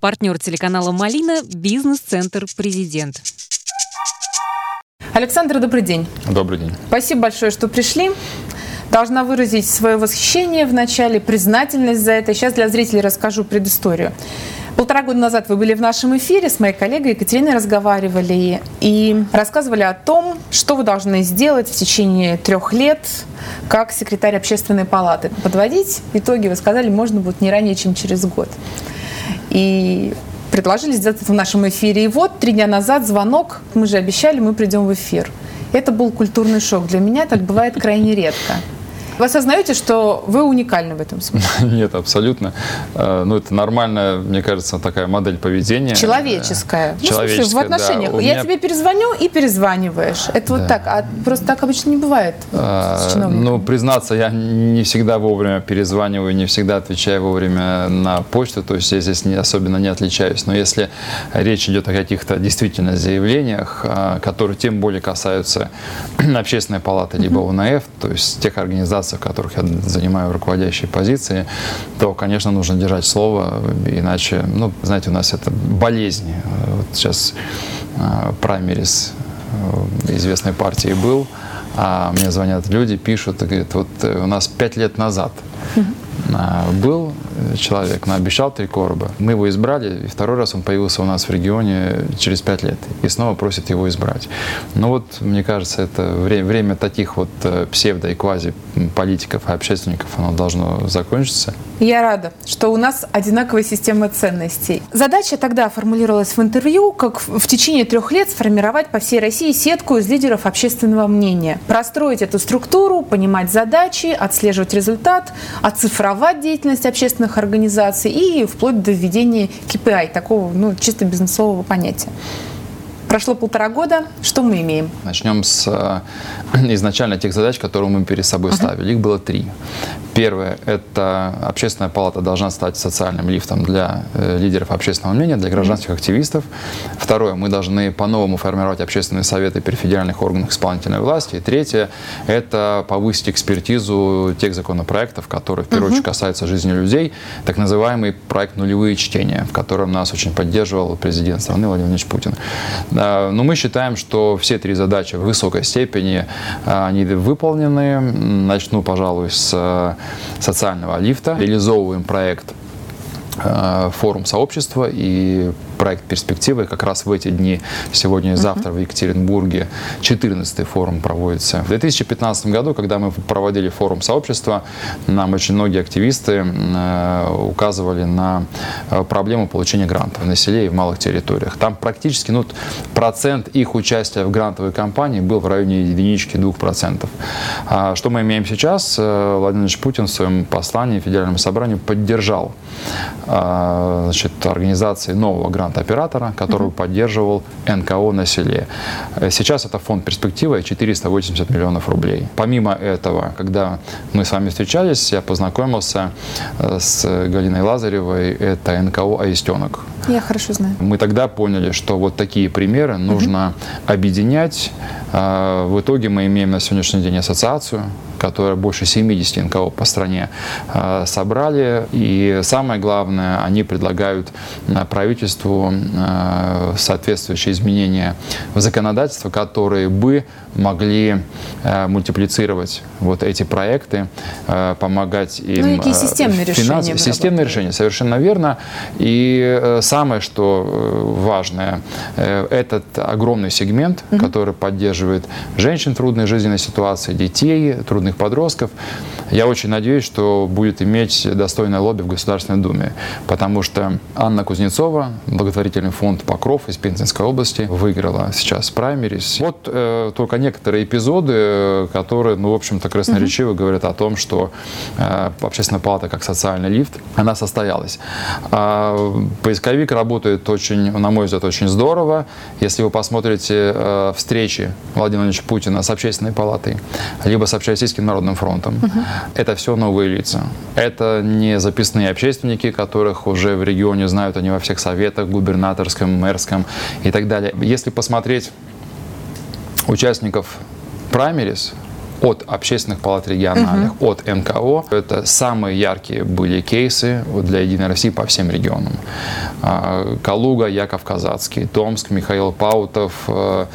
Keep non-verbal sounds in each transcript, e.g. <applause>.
Партнер телеканала «Малина» – бизнес-центр «Президент». Александр, добрый день. Добрый день. Спасибо большое, что пришли. Должна выразить свое восхищение в начале, признательность за это. Сейчас для зрителей расскажу предысторию. Полтора года назад вы были в нашем эфире, с моей коллегой Екатериной разговаривали и рассказывали о том, что вы должны сделать в течение трех лет как секретарь общественной палаты. Подводить итоги, вы сказали, можно будет не ранее, чем через год. И предложили сделать это в нашем эфире. И вот три дня назад звонок, мы же обещали, мы придем в эфир. Это был культурный шок. Для меня так бывает крайне редко. Вы осознаете, что вы уникальны в этом смысле? <laughs> Нет, абсолютно. Э, ну, это нормальная, мне кажется, такая модель поведения. Человеческая. Человеческая, ну, в, смысле, в отношениях. Да. Я меня... тебе перезвоню и перезваниваешь. Это да. вот так. А просто так обычно не бывает а, Ну, признаться, я не всегда вовремя перезваниваю, не всегда отвечаю вовремя на почту. То есть я здесь не, особенно не отличаюсь. Но если речь идет о каких-то действительно заявлениях, а, которые тем более касаются <clears throat> общественной палаты либо УНФ, то есть тех организаций, организациях, в которых я занимаю руководящие позиции, то, конечно, нужно держать слово, иначе, ну, знаете, у нас это болезнь. Вот сейчас э, праймерис э, известной партии был, а мне звонят люди, пишут и говорят, вот э, у нас пять лет назад <laughs> был человек, но обещал три короба. Мы его избрали, и второй раз он появился у нас в регионе через пять лет. И снова просит его избрать. Ну вот, мне кажется, это время, время таких вот э, псевдо- и квази-политиков и общественников, оно должно закончиться. Я рада, что у нас одинаковая система ценностей. Задача тогда формулировалась в интервью, как в течение трех лет сформировать по всей России сетку из лидеров общественного мнения. Простроить эту структуру, понимать задачи, отслеживать результат, оцифровать деятельность общественных организаций и вплоть до введения KPI, такого ну, чисто бизнесового понятия. Прошло полтора года. Что мы имеем? Начнем с э, <clears throat> изначально тех задач, которые мы перед собой uh-huh. ставили. Их было три. Первое – это общественная палата должна стать социальным лифтом для э, лидеров общественного мнения, для гражданских активистов. Второе – мы должны по-новому формировать общественные советы при федеральных органах исполнительной власти. И третье – это повысить экспертизу тех законопроектов, которые в первую uh-huh. очередь касаются жизни людей, так называемый проект «Нулевые чтения», в котором нас очень поддерживал президент страны Владимир Владимирович Путин. Но мы считаем, что все три задачи в высокой степени а, они выполнены. Начну, пожалуй, с э, социального лифта. Реализовываем проект э, форум сообщества и проект «Перспективы». Как раз в эти дни, сегодня и завтра в Екатеринбурге, 14-й форум проводится. В 2015 году, когда мы проводили форум сообщества, нам очень многие активисты э, указывали на э, проблему получения грантов на селе и в малых территориях. Там практически ну, процент их участия в грантовой кампании был в районе единички двух процентов. А что мы имеем сейчас? Э, Владимир Путин в своем послании Федеральному собранию поддержал значит, организации нового гранта грант-оператора, который угу. поддерживал НКО на селе. Сейчас это фонд «Перспектива» 480 миллионов рублей. Помимо этого, когда мы с вами встречались, я познакомился э, с Галиной Лазаревой, это НКО «Аистенок». Я хорошо знаю. Мы тогда поняли, что вот такие примеры нужно угу. объединять. А, в итоге мы имеем на сегодняшний день ассоциацию, которая больше 70 НКО по стране собрали. И самое главное, они предлагают а, правительству соответствующие изменения в законодательство, которые бы могли мультиплицировать вот эти проекты, помогать им. Ну, какие системные решения? Системные решения, совершенно верно. И э, самое, что э, важное, э, этот огромный сегмент, угу. который поддерживает женщин в трудной жизненной ситуации, детей, трудных подростков, я очень надеюсь, что будет иметь достойное лобби в Государственной Думе, потому что Анна Кузнецова, благотворительный фонд «Покров» из Пензенской области, выиграла сейчас праймерис. Вот э, только некоторые эпизоды, которые, ну, в общем-то, красноречиво угу. говорят о том, что э, общественная палата как социальный лифт, она состоялась. А поисковик работает очень, на мой взгляд, очень здорово. Если вы посмотрите э, встречи Владимира Владимировича Путина с общественной палатой, либо с общероссийским народным фронтом, угу. это все новые лица. Это не записные общественники, которых уже в регионе знают, они во всех советах, губернаторском, мэрском и так далее. Если посмотреть участников праймерис, от общественных палат региональных, угу. от НКО. Это самые яркие были кейсы для «Единой России» по всем регионам. А, Калуга, Яков Казацкий, Томск, Михаил Паутов, э,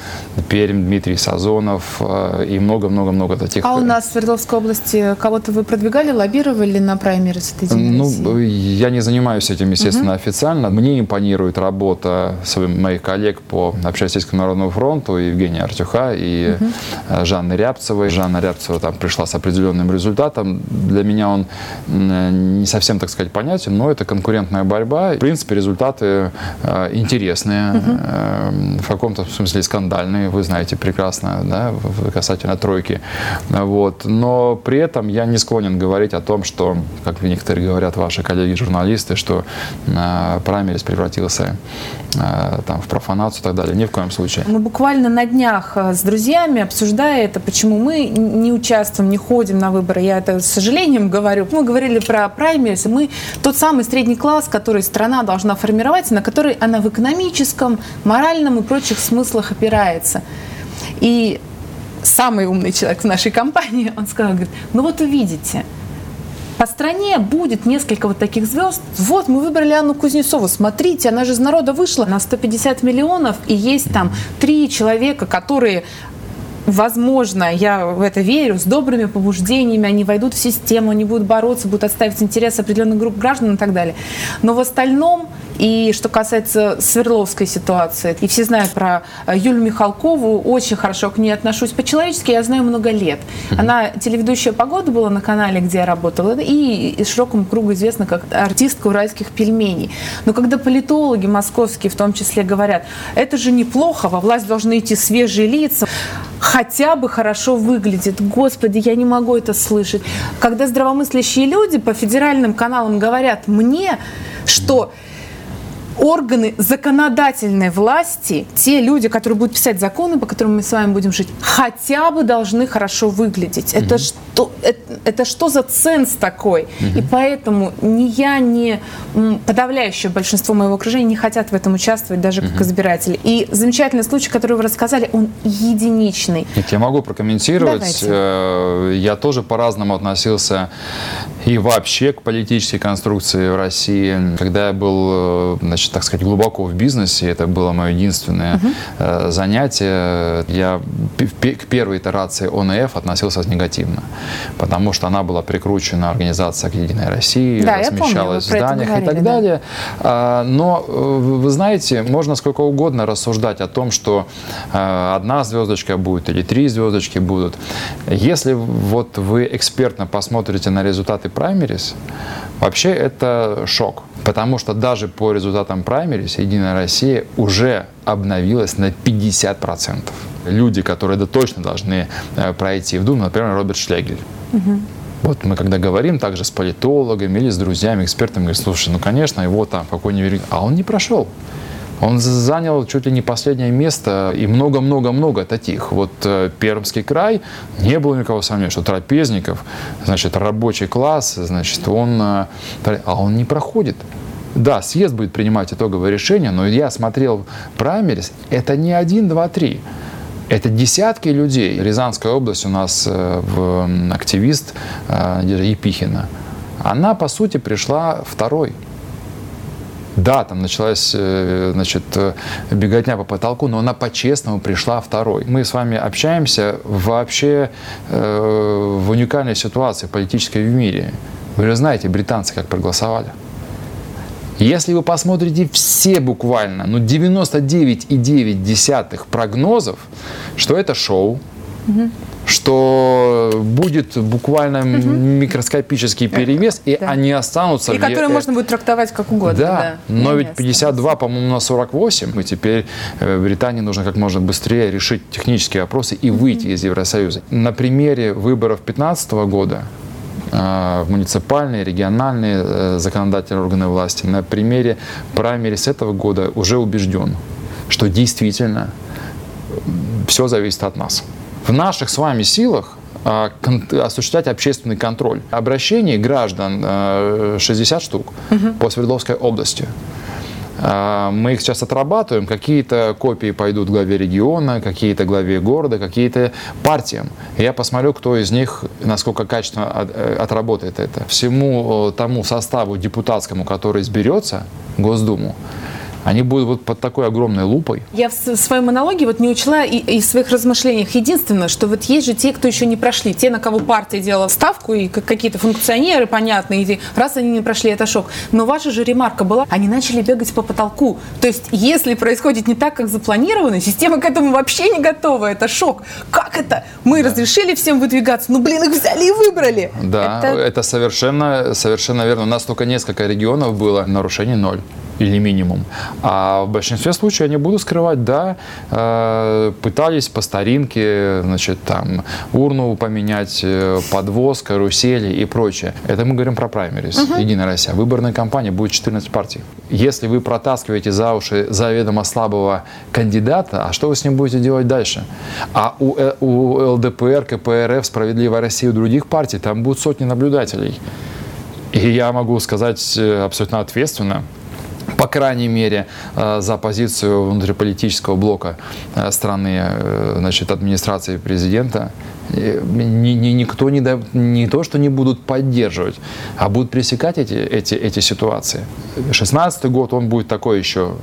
Пермь, Дмитрий Сазонов э, и много-много-много таких. А у нас в Свердловской области кого-то вы продвигали, лоббировали на праймерис от «Единой ну, России? Я не занимаюсь этим, естественно, угу. официально. Мне импонирует работа моих коллег по Общероссийскому народному фронту, Евгения Артюха и угу. Жанны Рябцевой. Жанна Рябцева там пришла с определенным результатом. Для меня он не совсем, так сказать, понятен, но это конкурентная борьба. В принципе, результаты э, интересные, угу. э, в каком-то смысле скандальные, вы знаете прекрасно, да, касательно тройки. Вот. Но при этом я не склонен говорить о том, что, как некоторые говорят ваши коллеги-журналисты, что э, праймерис превратился э, там, в профанацию и так далее. Ни в коем случае. Мы буквально на днях э, с друзьями, обсуждая это, почему мы не участвуем, не ходим на выборы, я это с сожалением говорю. Мы говорили про праймерис, мы тот самый средний класс, который страна должна формировать, на который она в экономическом, моральном и прочих смыслах опирается. И самый умный человек в нашей компании, он сказал, говорит, ну вот увидите, по стране будет несколько вот таких звезд. Вот, мы выбрали Анну Кузнецову. Смотрите, она же из народа вышла на 150 миллионов, и есть там три человека, которые возможно, я в это верю, с добрыми побуждениями они войдут в систему, они будут бороться, будут отставить интересы определенных групп граждан и так далее. Но в остальном, и что касается Свердловской ситуации, и все знают про э, Юлю Михалкову, очень хорошо к ней отношусь по-человечески, я знаю много лет. Она телеведущая погода была на канале, где я работала, и широкому кругу известна как артистка уральских пельменей. Но когда политологи московские в том числе говорят, это же неплохо, во власть должны идти свежие лица, хотя бы хорошо выглядит. Господи, я не могу это слышать. Когда здравомыслящие люди по федеральным каналам говорят мне, что органы законодательной власти, те люди, которые будут писать законы, по которым мы с вами будем жить, хотя бы должны хорошо выглядеть. Mm-hmm. Это, что, это, это что за ценз такой? Mm-hmm. И поэтому ни я, ни подавляющее большинство моего окружения не хотят в этом участвовать, даже mm-hmm. как избиратели. И замечательный случай, который вы рассказали, он единичный. Нет, я могу прокомментировать. Давайте. Э, я тоже по-разному относился и вообще к политической конструкции в России. Когда я был, э, значит, значит, так сказать, глубоко в бизнесе. Это было мое единственное uh-huh. занятие. Я к первой итерации ОНФ относился негативно, потому что она была прикручена организация к Единой России, да, размещалась помню, в зданиях говорили, и так да. далее. А, но, э, вы знаете, можно сколько угодно рассуждать о том, что э, одна звездочка будет или три звездочки будут. Если вот вы экспертно посмотрите на результаты праймерис, вообще это шок. Потому что даже по результатам праймерис Единая Россия уже обновилась на 50%. Люди, которые да, точно должны э, пройти в Думу, например, Роберт Шлегель. Угу. Вот мы когда говорим также с политологами или с друзьями, экспертами, говорим, слушай, ну, конечно, его там какой-нибудь... А он не прошел. Он занял чуть ли не последнее место и много-много-много таких. Вот э, Пермский край, не было никакого сомнения, что трапезников, значит, рабочий класс, значит, он, э, а он не проходит. Да, съезд будет принимать итоговое решение, но я смотрел праймерис, это не один, два, три. Это десятки людей. Рязанская область у нас э, активист Епихина. Она, по сути, пришла второй. Да, там началась э, значит, э, беготня по потолку, но она по-честному пришла второй. Мы с вами общаемся вообще э, в уникальной ситуации политической в мире. Вы же знаете, британцы как проголосовали. Если вы посмотрите все буквально, ну 99,9 прогнозов, что это шоу, угу что будет буквально угу. микроскопический перевес, и да. они останутся... И которые можно будет трактовать как угодно. Да, да. но ведь 52, по-моему, на 48, и теперь э, Британии нужно как можно быстрее решить технические вопросы и выйти из Евросоюза. На примере выборов 2015 года э, в муниципальные, региональные э, законодательные органы власти, на примере праймерис этого года уже убежден, что действительно все зависит от нас в наших с вами силах а, осуществлять общественный контроль. Обращений граждан 60 а, штук угу. по Свердловской области. А, мы их сейчас отрабатываем. Какие-то копии пойдут главе региона, какие-то главе города, какие-то партиям. Я посмотрю, кто из них, насколько качественно э, отработает это. Всему тому составу депутатскому, который изберется, Госдуму, они будут вот под такой огромной лупой. Я в своем монологе вот не учла и, и в своих размышлениях единственное, что вот есть же те, кто еще не прошли, те, на кого партия делала ставку, и какие-то функционеры, понятные, и раз они не прошли, это шок. Но ваша же ремарка была, они начали бегать по потолку. То есть, если происходит не так, как запланировано, система к этому вообще не готова, это шок. Как это? Мы да. разрешили всем выдвигаться, ну, блин, их взяли и выбрали. Да, это, это совершенно, совершенно верно. У нас только несколько регионов было, нарушений ноль или минимум. А в большинстве случаев они будут скрывать, да, э, пытались по старинке, значит, там, урну поменять, э, подвоз, карусели и прочее. Это мы говорим про праймерис, uh-huh. Единая Россия. Выборная кампания будет 14 партий. Если вы протаскиваете за уши заведомо слабого кандидата, а что вы с ним будете делать дальше? А у, э, у ЛДПР, КПРФ, Справедливая Россия и других партий там будут сотни наблюдателей. И я могу сказать абсолютно ответственно, по крайней мере, э, за позицию внутриполитического блока э, страны, э, значит, администрации президента, ни, ни, никто не, да, не то, что не будут поддерживать, а будут пресекать эти, эти, эти ситуации. 16 год, он будет такой еще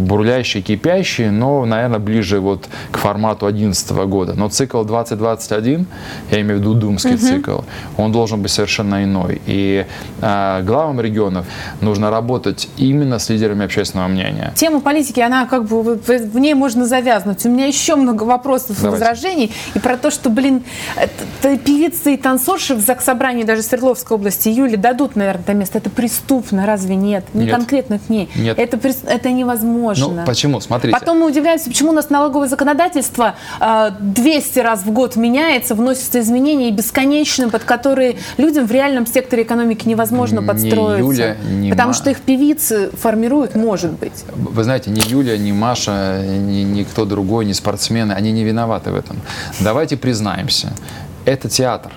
бурлящий, кипящий, но, наверное, ближе вот к формату 11 года. Но цикл 2021, я имею в виду думский угу. цикл, он должен быть совершенно иной. И э, главам регионов нужно работать именно с лидерами общественного мнения. Тема политики, она как бы, в ней можно завязнуть. У меня еще много вопросов и возражений. И про то, что, блин, певицы и танцорши в Заксобрании даже Свердловской области июля дадут, наверное, это место. Это преступно, разве нет? Не нет. конкретно к ней. Нет. Это, это невозможно. Ну, почему? Смотрите. Потом мы удивляемся, почему у нас налоговое законодательство 200 э, раз в год меняется, вносятся изменения и бесконечные, под которые людям в реальном секторе экономики невозможно подстроиться. Ни Юля, ни потому Ма... что их певицы формируют, может быть. Вы знаете, ни Юля, ни Маша, ни, ни кто другой, ни спортсмены, они не виноваты в этом. Давайте признаемся. Это театр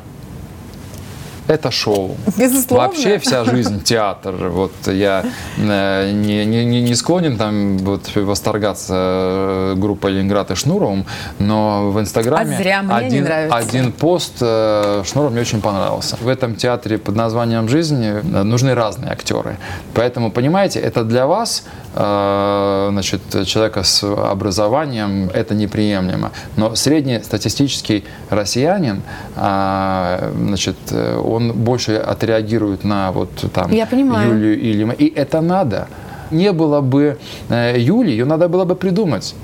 это шоу. Безусловно. Вообще вся жизнь театр. Вот я э, не, не, не склонен там вот восторгаться э, группой Ленинград и Шнуровым, но в Инстаграме а зря, мне один, не нравится. один пост э, Шнуров мне очень понравился. В этом театре под названием «Жизнь» нужны разные актеры. Поэтому, понимаете, это для вас, значит, человека с образованием, это неприемлемо. Но средний статистический россиянин, значит, он больше отреагирует на вот там Я понимаю. Юлию или... И это надо. Не было бы э, Юли, ее надо было бы придумать.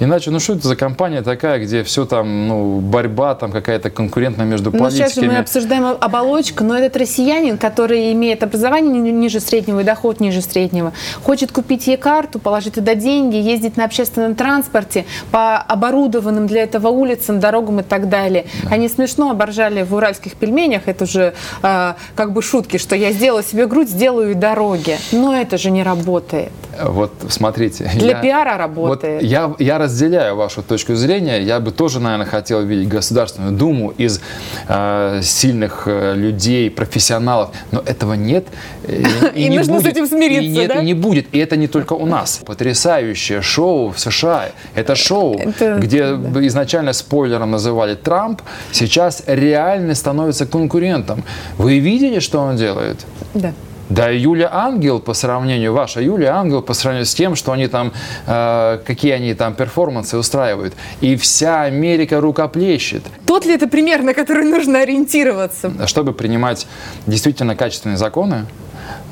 Иначе, ну что это за компания такая, где все там, ну, борьба там какая-то конкурентная между политиками. Ну, сейчас же мы обсуждаем оболочку, но этот россиянин, который имеет образование ниже среднего и доход ниже среднего, хочет купить ей карту, положить туда деньги, ездить на общественном транспорте по оборудованным для этого улицам, дорогам и так далее. Да. Они смешно оборжали в уральских пельменях, это уже э, как бы шутки, что я сделала себе грудь, сделаю и дороги. Но это же не работает. Вот смотрите. Для я, пиара работает. Вот я, я разделяю вашу точку зрения. Я бы тоже, наверное, хотел видеть Государственную Думу из э, сильных э, людей, профессионалов. Но этого нет. И, <laughs> и, и не нужно будет, с этим смириться, и нет, да? И не будет. И это не только у нас. Потрясающее шоу в США. Это шоу, это, где да. изначально спойлером называли Трамп, сейчас реально становится конкурентом. Вы видели, что он делает? Да. Да, Юля Ангел по сравнению, ваша Юля Ангел по сравнению с тем, что они там, э, какие они там перформансы устраивают. И вся Америка рукоплещет. Тот ли это пример, на который нужно ориентироваться? Чтобы принимать действительно качественные законы,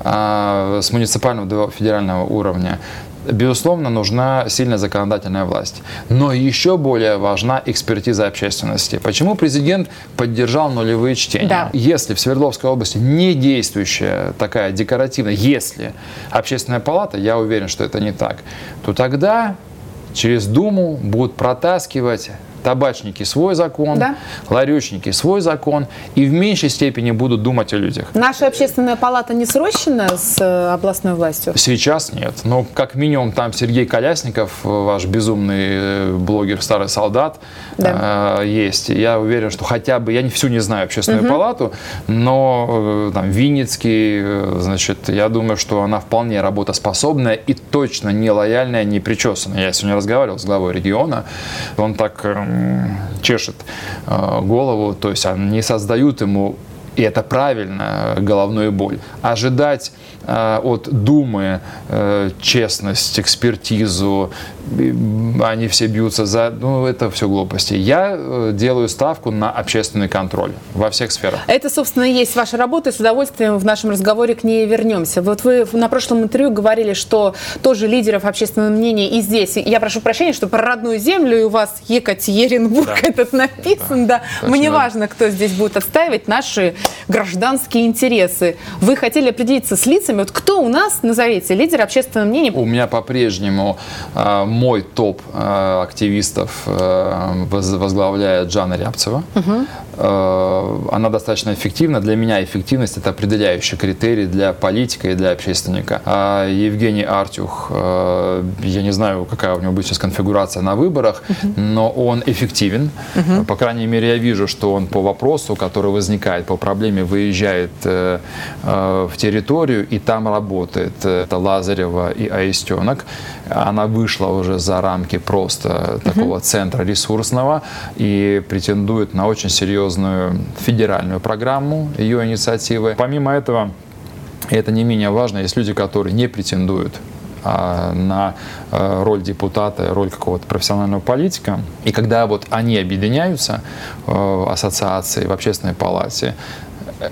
э, с муниципального до федерального уровня, безусловно, нужна сильная законодательная власть. Но еще более важна экспертиза общественности. Почему президент поддержал нулевые чтения? Да. Если в Свердловской области не действующая такая декоративная, если общественная палата, я уверен, что это не так, то тогда через Думу будут протаскивать табачники свой закон, Да. ларечники свой закон, и в меньшей степени будут думать о людях. Наша общественная палата не срощена с э, областной властью? Сейчас нет. Но как минимум там Сергей Колясников, ваш безумный э, блогер «Старый солдат», Да. э, есть. Я уверен, что хотя бы, я не всю не знаю общественную палату, но э, там Винницкий, э, значит, я думаю, что она вполне работоспособная и точно не лояльная, не причесанная. Я сегодня разговаривал с главой региона, он так чешет э, голову, то есть они создают ему и это правильно, э, головную боль. Ожидать от Думы э, честность, экспертизу, они все бьются за... Ну, это все глупости. Я э, делаю ставку на общественный контроль во всех сферах. Это, собственно, и есть ваша работа, и с удовольствием в нашем разговоре к ней вернемся. Вот вы на прошлом интервью говорили, что тоже лидеров общественного мнения и здесь. Я прошу прощения, что про родную землю и у вас Екатеринбург Да. этот написан, да. Точно. Мне важно, кто здесь будет отстаивать наши гражданские интересы. Вы хотели определиться с лицами. Вот кто у нас, назовите, лидер общественного мнения? У меня по-прежнему э, мой топ э, активистов э, воз- возглавляет Жанна Рябцева. Э, она достаточно эффективна. Для меня эффективность это определяющий критерий для политика и для общественника. А Евгений Артюх, э, я не знаю, какая у него будет сейчас конфигурация на выборах, но он эффективен. По крайней мере, я вижу, что он по вопросу, который возникает, по проблеме, выезжает э, э, в территорию и там работает. Это Лазарева и Аистенок. Она вышла уже за рамки просто такого центра ресурсного и претендует на очень серьезную федеральную программу ее инициативы. Помимо этого, и это не менее важно, есть люди, которые не претендуют а, на э, роль депутата, роль какого-то профессионального политика. И когда вот они объединяются э, в ассоциации, в общественной палате, э,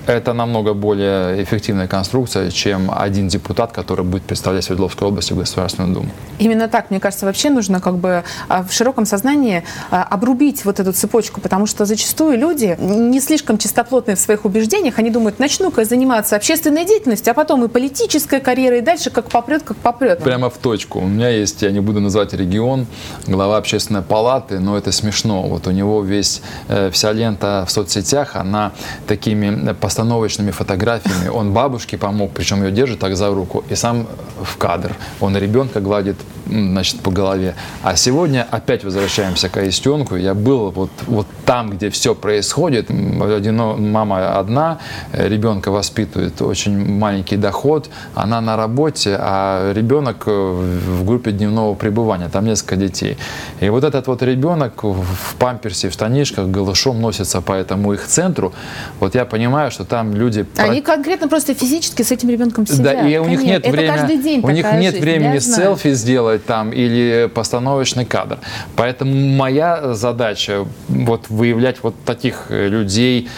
это намного более эффективная конструкция, чем один депутат, который будет представлять Свердловскую область в Государственную Думу. Именно так, мне кажется, вообще нужно как бы а, в широком сознании а, обрубить вот эту цепочку, потому что зачастую люди не слишком чистоплотные в своих убеждениях, они думают, начну-ка заниматься общественной деятельностью, а потом и политическая карьера, и дальше как попрет, как попрет. Прямо в точку. У меня есть, я не буду называть регион, глава общественной палаты, но это смешно. Вот у него весь, э, вся лента в соцсетях, она такими постановочными фотографиями. Он бабушке помог, причем ее держит так за руку, и сам в кадр. Он ребенка гладит значит, по голове. А сегодня опять возвращаемся к Аистенку. Я был вот, вот там, где все происходит. Одино- Мама одна, ребенка воспитывает очень маленький доход, она на работе, а ребенок э, в группе дневного пребывания, там несколько детей. И вот этот вот ребенок в памперсе, в штанишках, голышом носится по этому их центру. Вот я понимаю, что там люди... про- Они конкретно просто физически с этим ребенком сидят. да, и у них Конечно. нет Это день у них нет жизнь, времени селфи сделать там или постановочный кадр. Поэтому моя задача вот выявлять вот таких э, людей,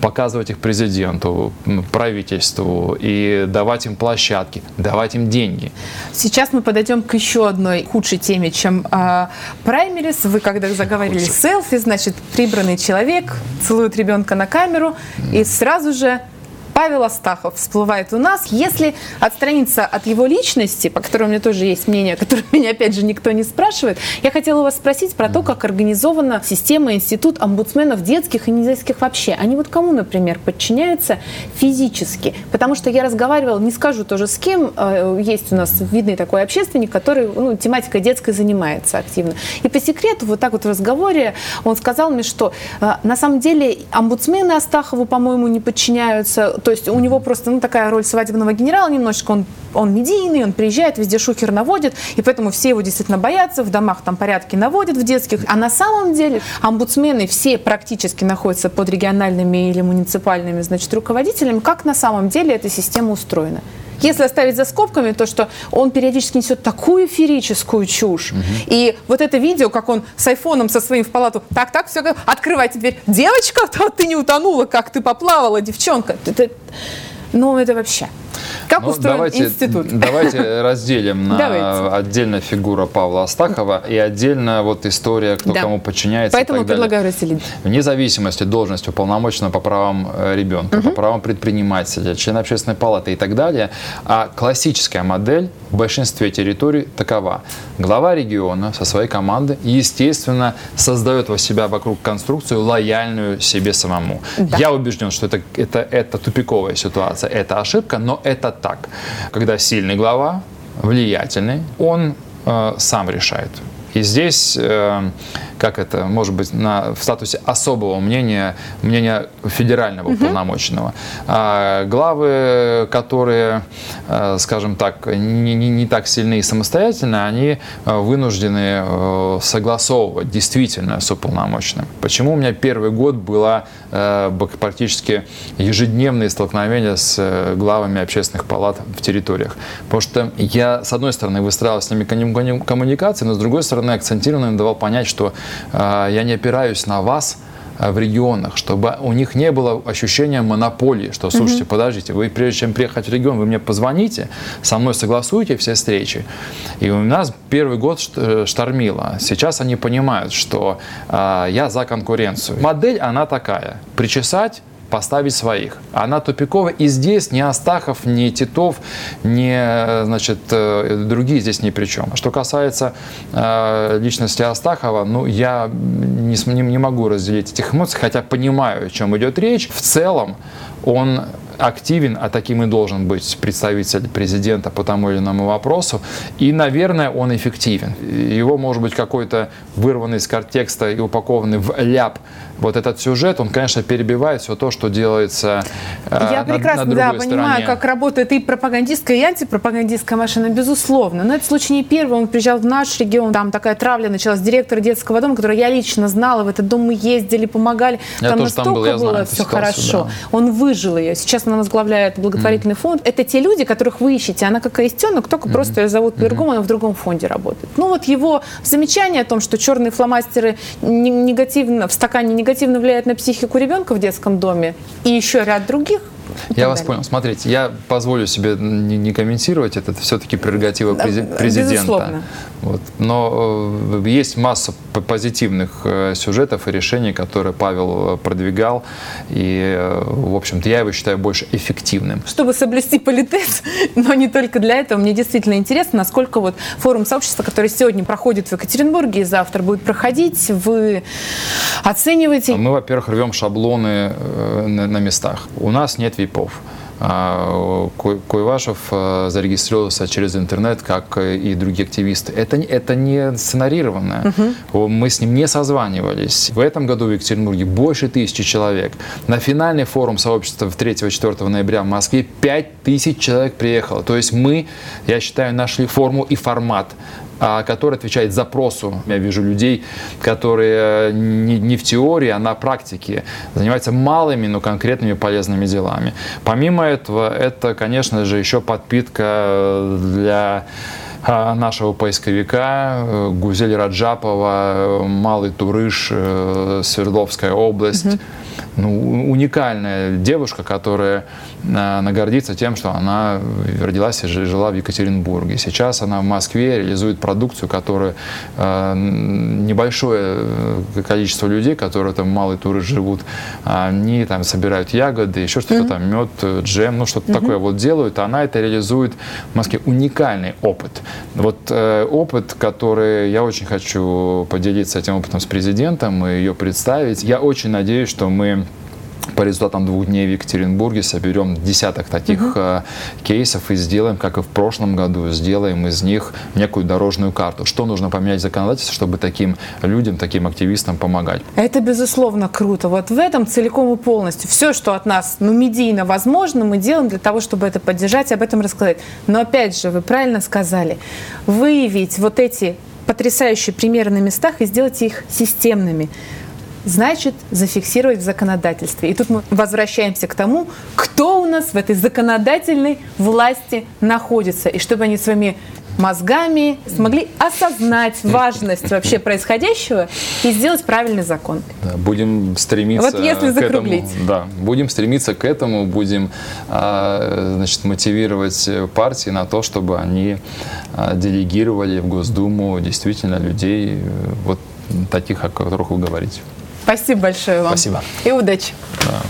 показывать их президенту, правительству и давать им площадки, давать им деньги. Сейчас мы подойдем к еще одной худшей теме, чем а, праймерис. Вы когда заговорили Худшей. селфи, значит, прибранный человек целует ребенка на камеру, и сразу же Павел Астахов всплывает у нас. Если отстраниться от его личности, по которой у меня тоже есть мнение, которое меня, опять же, никто не спрашивает, я хотела вас спросить про то, как организована система, институт омбудсменов детских и недетских вообще. Они вот кому, например, подчиняются физически? Потому что я разговаривала, не скажу тоже с кем, э, есть у нас видный такой общественник, который ну, тематикой детской занимается активно. И по секрету, вот так вот в разговоре, он сказал мне, что э, на самом деле омбудсмены Астахову, по-моему, не подчиняются. То есть у него просто ну, такая роль свадебного генерала немножечко. Он, он медийный, он приезжает, везде шухер наводит, и поэтому все его действительно боятся, в домах там порядки наводят в детских. А на самом деле омбудсмены все практически находятся под региональными или муниципальными значит, руководителями. Как на самом деле эта система устроена? Если оставить за скобками то, что он периодически несет такую эфирическую чушь, и вот это видео, как он с айфоном со своим в палату, так, так, все, открывайте дверь. Девочка, <laughs> ты не утонула, как ты поплавала, девчонка. Ну, это вообще. Как ну, устроен давайте, институт? <laughs> Давайте разделим на давайте. отдельно фигура Павла Астахова и отдельно вот история, кто да. кому подчиняется. Поэтому предлагаю разделить. Вне зависимости должности уполномоченного по правам э, ребенка, угу. по правам предпринимателя, члена общественной палаты и так далее. А классическая модель в большинстве территорий такова. Глава региона со своей командой, естественно, создает во себя вокруг конструкцию лояльную себе самому. Да. Я убежден, что это, это, это тупиковая ситуация, это ошибка, но это так. Когда сильный глава, влиятельный, он э, сам решает. И здесь э, как это, может быть, на, в статусе особого мнения, мнения федерального угу. полномоченного. А, главы, которые, а, скажем так, не, не, не так сильны и самостоятельны, они а, вынуждены согласовывать действительно с уполномоченным. Почему у меня первый год было практически ежедневные столкновения с главами общественных палат в территориях? Потому что я, с одной стороны, выстраивал с ними коммуникации, но с другой стороны, акцентированно им давал понять, что а, я не опираюсь на вас, а, в регионах, чтобы у них не было ощущения монополии, что, слушайте, mm-hmm. подождите, вы прежде чем приехать в регион, вы мне позвоните, со мной согласуете все встречи. И у нас первый год э, штормило. Сейчас они понимают, что э, я за конкуренцию. Модель, она такая. Причесать поставить своих. Она тупиковая. И здесь ни Астахов, ни Титов, ни значит, э, другие здесь ни при чем. Что касается э, личности Астахова, ну, я не, не могу разделить этих эмоций, хотя понимаю, о чем идет речь. В целом он активен, а таким и должен быть представитель президента по тому или иному вопросу. И, наверное, он эффективен. Его, может быть, какой-то вырванный из контекста и упакованный в ляп вот этот сюжет, он, конечно, перебивает все то, что делается э, Я на, прекрасно, на да, понимаю, как работает и пропагандистская, и антипропагандистская машина, безусловно. Но это случай не первый. Он приезжал в наш регион, там такая травля началась. Директор детского дома, который я лично знала, в этот дом мы ездили, помогали. Я там тоже настолько там был, я было знаю все хорошо. Да. Он выжил ее. Сейчас она возглавляет благотворительный mm. фонд. Это те люди, которых вы ищете. Она как аистенок, только mm. просто ее зовут по-другому, mm. она в другом фонде работает. Ну вот его замечание о том, что черные фломастеры негативно, в стакане негативно влияют на психику ребенка в детском доме, и еще ряд других, я вас понял. Смотрите, я позволю себе не, не комментировать, это все-таки прерогатива президента. Безусловно. Вот. Но э, есть масса позитивных э, сюжетов и решений, которые Павел э, продвигал. И, в общем-то, я его считаю больше эффективным. Чтобы соблюсти политез, <laughs> но не только для этого, мне действительно интересно, насколько вот форум сообщества, который сегодня проходит в Екатеринбурге и завтра будет проходить, вы оцениваете? Мы, во-первых, рвем шаблоны на местах. У нас нет випов. А, Куйвашев э, зарегистрировался через интернет, как и другие активисты. Это, это не сценарированное. Угу. Мы с ним не созванивались. В этом году в Екатеринбурге больше тысячи человек. На финальный форум сообщества 3-4 ноября в Москве 5 тысяч человек приехало. То есть мы, я считаю, нашли форму и формат который отвечает запросу. Я вижу людей, которые э, не, не в теории, а на практике занимаются малыми, но конкретными полезными делами. Помимо этого, это, конечно же, еще подпитка э, для а, нашего поисковика э, Гузель Раджапова, Малый Турыш, Свердловская область. Угу ну, уникальная девушка, которая она гордится тем, что она родилась и жила в Екатеринбурге. Сейчас она в Москве реализует продукцию, которую э, небольшое э, количество людей, которые там малые туры живут, они там собирают ягоды, еще что-то mm-hmm. там, мед, джем, ну что-то mm-hmm. такое вот делают. Она это реализует в Москве. Уникальный опыт. Вот э, опыт, который я очень хочу поделиться этим опытом с президентом и ее представить. Я очень надеюсь, что мы по результатам двух дней в Екатеринбурге соберем десяток таких угу. э, кейсов и сделаем, как и в прошлом году, сделаем из них некую дорожную карту. Что нужно поменять в законодательстве, чтобы таким людям, таким активистам помогать? Это, безусловно, круто. Вот в этом целиком и полностью. Все, что от нас, ну, медийно возможно, мы делаем для того, чтобы это поддержать и об этом рассказать. Но, опять же, вы правильно сказали, выявить вот эти потрясающие примеры на местах и сделать их системными значит зафиксировать в законодательстве. И тут мы возвращаемся к тому, кто у нас в этой законодательной власти находится, и чтобы они своими мозгами, смогли осознать важность вообще происходящего и сделать правильный закон. Да, будем стремиться вот если закруглить. этому. Да, будем стремиться к этому, будем а, значит, мотивировать партии на то, чтобы они а, делегировали в Госдуму действительно людей, э, вот таких, о которых вы говорите. Спасибо большое вам. Спасибо. И удачи. Да.